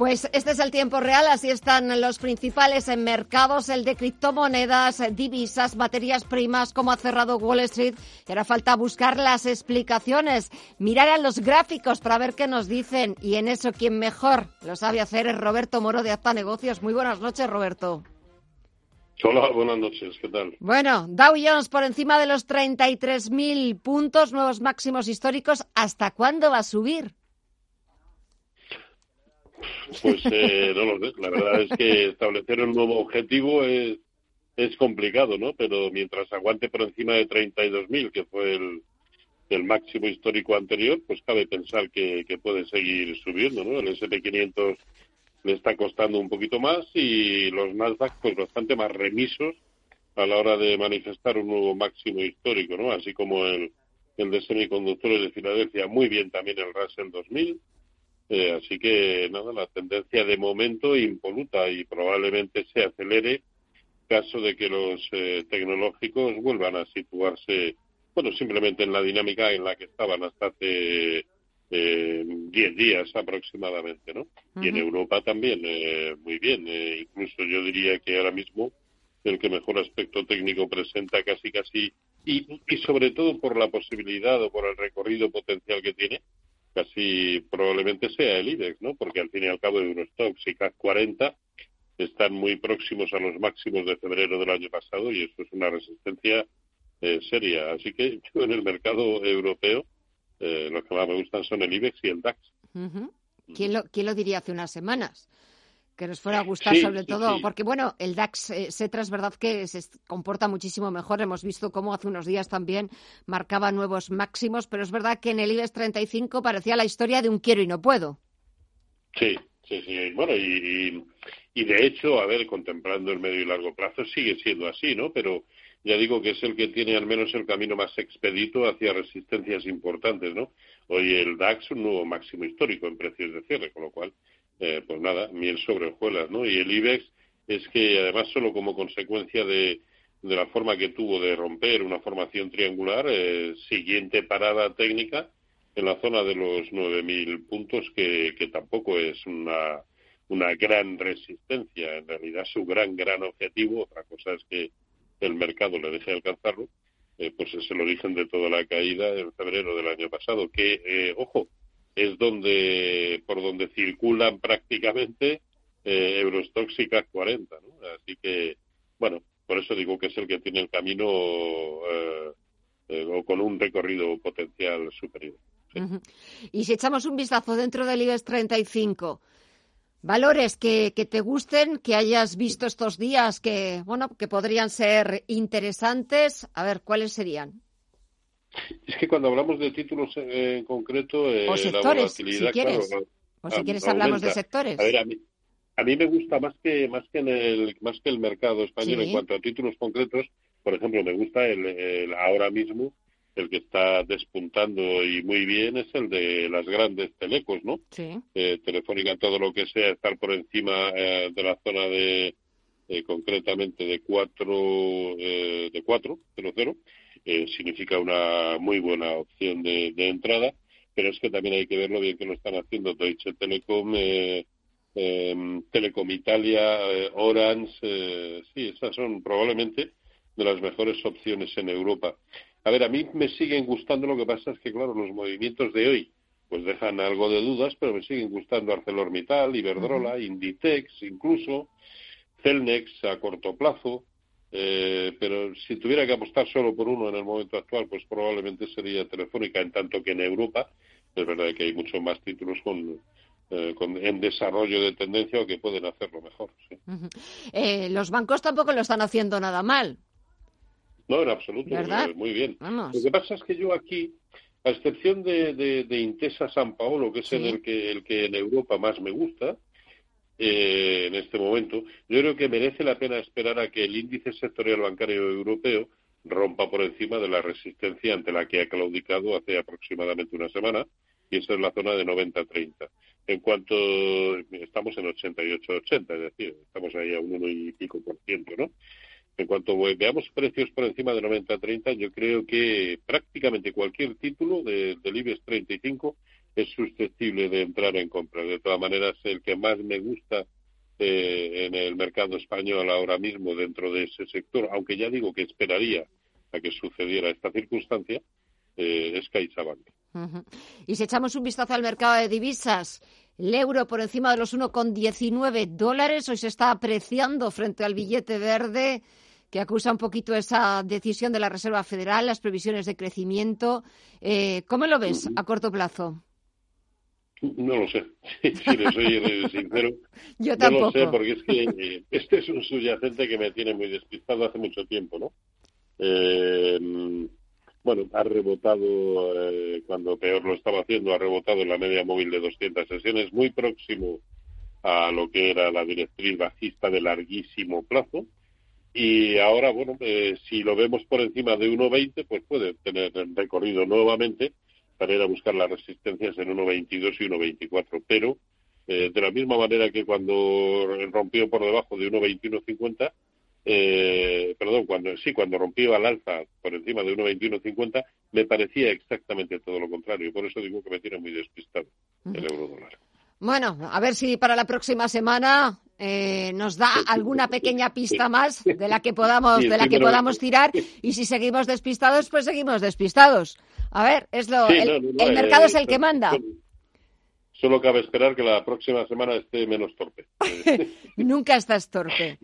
Pues este es el tiempo real, así están los principales en mercados, el de criptomonedas, divisas, materias primas, cómo ha cerrado Wall Street. Y ahora falta buscar las explicaciones, mirar a los gráficos para ver qué nos dicen. Y en eso quien mejor lo sabe hacer es Roberto Moro de Acta Negocios. Muy buenas noches, Roberto. Hola, buenas noches, ¿qué tal? Bueno, Dow Jones por encima de los 33.000 puntos, nuevos máximos históricos. ¿Hasta cuándo va a subir? Pues eh, no lo sé. La verdad es que establecer un nuevo objetivo es, es complicado, ¿no? Pero mientras aguante por encima de 32.000, que fue el, el máximo histórico anterior, pues cabe pensar que, que puede seguir subiendo, ¿no? El SP500 le está costando un poquito más y los Nasdaq pues bastante más remisos a la hora de manifestar un nuevo máximo histórico, ¿no? Así como el, el de semiconductores de Filadelfia, muy bien también el Russell 2000, eh, así que nada, la tendencia de momento impoluta y probablemente se acelere caso de que los eh, tecnológicos vuelvan a situarse, bueno, simplemente en la dinámica en la que estaban hasta hace eh, 10 días aproximadamente, ¿no? Y en Europa también, eh, muy bien. incluso yo diría que ahora mismo el que mejor aspecto técnico presenta casi casi, y, y sobre todo por la posibilidad o por el recorrido potencial que tiene, casi probablemente sea el IBEX, ¿no? Porque al fin y al cabo Eurostox y CAC 40 están muy próximos a los máximos de febrero del año pasado y eso es una resistencia eh, seria. Así que yo en el mercado europeo eh, lo que más me gustan son el IBEX y el DAX. ¿Quién, lo, ¿Quién lo diría hace unas semanas? Que nos fuera a gustar sobre todo, porque bueno, el DAX eh, Setra es verdad que se comporta muchísimo mejor. Hemos visto cómo hace unos días también marcaba nuevos máximos, pero es verdad que en el IBEX 35 parecía la historia de un quiero y no puedo. Sí, sí, sí. Bueno, y, y, de hecho, a ver, contemplando el medio y largo plazo, sigue siendo así, ¿no? Pero ya digo que es el que tiene al menos el camino más expedito hacia resistencias importantes, ¿no? Hoy el DAX un nuevo máximo histórico en precios de cierre, con lo cual eh, pues nada, miel sobre hojuelas, ¿no? Y el IBEX es que además solo como consecuencia de, de la forma que tuvo de romper una formación triangular, eh, siguiente parada técnica en la zona de los 9.000 puntos, que, que tampoco es una, una gran resistencia. En realidad, su gran, gran objetivo, otra cosa es que el mercado le deje alcanzarlo, eh, pues es el origen de toda la caída en febrero del año pasado, que, eh, ojo, es donde por donde circulan prácticamente eh, Eurostox 40, ¿no? Así que, bueno, por eso digo que es el que tiene el camino eh, eh, o con un recorrido potencial superior. Y si echamos un vistazo dentro del IBEX 35, valores que, que, te gusten, que hayas visto estos días, que, bueno, que podrían ser interesantes, a ver, ¿cuáles serían? Es que cuando hablamos de títulos en, concreto, eh, o sectores, si quieres. o si quieres hablamos de sectores. A ver, a mí, a mí me gusta más que más que en el más que el mercado español en cuanto a títulos concretos. Por ejemplo, me gusta el, ahora mismo el que está despuntando y muy bien es el de las grandes telecos, ¿no? Sí. Eh, telefónica, todo lo que sea, estar por encima eh, de la zona de, eh, concretamente de 4, eh, de 4, 0, 0, eh, significa una muy buena opción de, entrada, pero es que también hay que ver lo bien que lo están haciendo Deutsche Telekom, eh, em, Telecom Italia, eh, Orange, sí, esas son probablemente de las mejores opciones en Europa. A ver, a mí me siguen gustando, lo que pasa es que, claro, los movimientos de hoy pues dejan algo de dudas, pero me siguen gustando ArcelorMittal, Iberdrola, Inditex, incluso Celnex a corto plazo, eh, pero si tuviera que apostar solo por uno en el momento actual, pues probablemente sería Telefónica, en tanto que en Europa es verdad que hay muchos más títulos con, eh, en desarrollo de tendencia o que pueden hacerlo mejor. Eh, los bancos tampoco lo están haciendo nada mal. No, en absoluto, muy bien. Lo que pasa es que yo aquí, a excepción de, de, Intesa San Paolo, que es el, que, el que en Europa más me gusta, eh, en este momento, yo creo que merece la pena esperar a que el índice sectorial bancario europeo rompa por encima de la resistencia ante la que ha claudicado hace aproximadamente una semana, y esa es la zona de 90-30. En cuanto estamos en 88-80, es decir, estamos ahí a un uno y pico por ciento, ¿no? En cuanto veamos precios por encima de 90-30, yo creo que prácticamente cualquier título de, del IBEX 35 es susceptible de entrar en compra. De todas maneras, el que más me gusta eh, en el mercado español ahora mismo dentro de ese sector, aunque ya digo que esperaría a que sucediera esta circunstancia, eh, es CaixaBank. Y si echamos un vistazo al mercado de divisas, el euro por encima de los 1,19 dólares hoy se está apreciando frente al billete verde que acusa un poquito esa decisión de la Reserva Federal, las previsiones de crecimiento. Eh, ¿Cómo lo ves a corto plazo? No lo sé, si le soy sincero. Yo tampoco. No lo sé, porque es que eh, este es un subyacente que me tiene muy despistado hace mucho tiempo, ¿no? Eh, bueno, ha rebotado, eh, cuando peor lo estaba haciendo, ha rebotado en la media móvil de 200 sesiones, muy próximo a lo que era la directriz bajista de larguísimo plazo. Y ahora, bueno, si lo vemos por encima de 1,20, pues puede tener recorrido nuevamente para ir a buscar las resistencias en 1.22 y 1.24. Pero eh, de la misma manera que cuando rompió por debajo de 1.21.50, eh, perdón, cuando sí, cuando rompió al alza por encima de 1.21.50, me parecía exactamente todo lo contrario. Por eso digo que me tiene muy despistado el euro dólar. Bueno, a ver si para la próxima semana eh, nos da alguna pequeña pista más de la que podamos, de la que podamos tirar. Y si seguimos despistados, pues seguimos despistados. A ver, es lo, el, mercado es el que manda. Solo cabe esperar que la próxima semana esté menos torpe. Nunca estás torpe.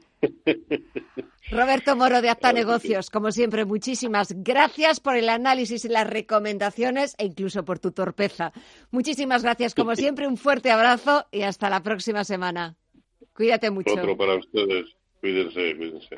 Roberto Moro de Acta Negocios, como siempre, muchísimas gracias por el análisis y las recomendaciones e incluso por tu torpeza. Muchísimas gracias, como siempre, un fuerte abrazo y hasta la próxima semana. Cuídate mucho. Otro para ustedes. Cuídense, cuídense.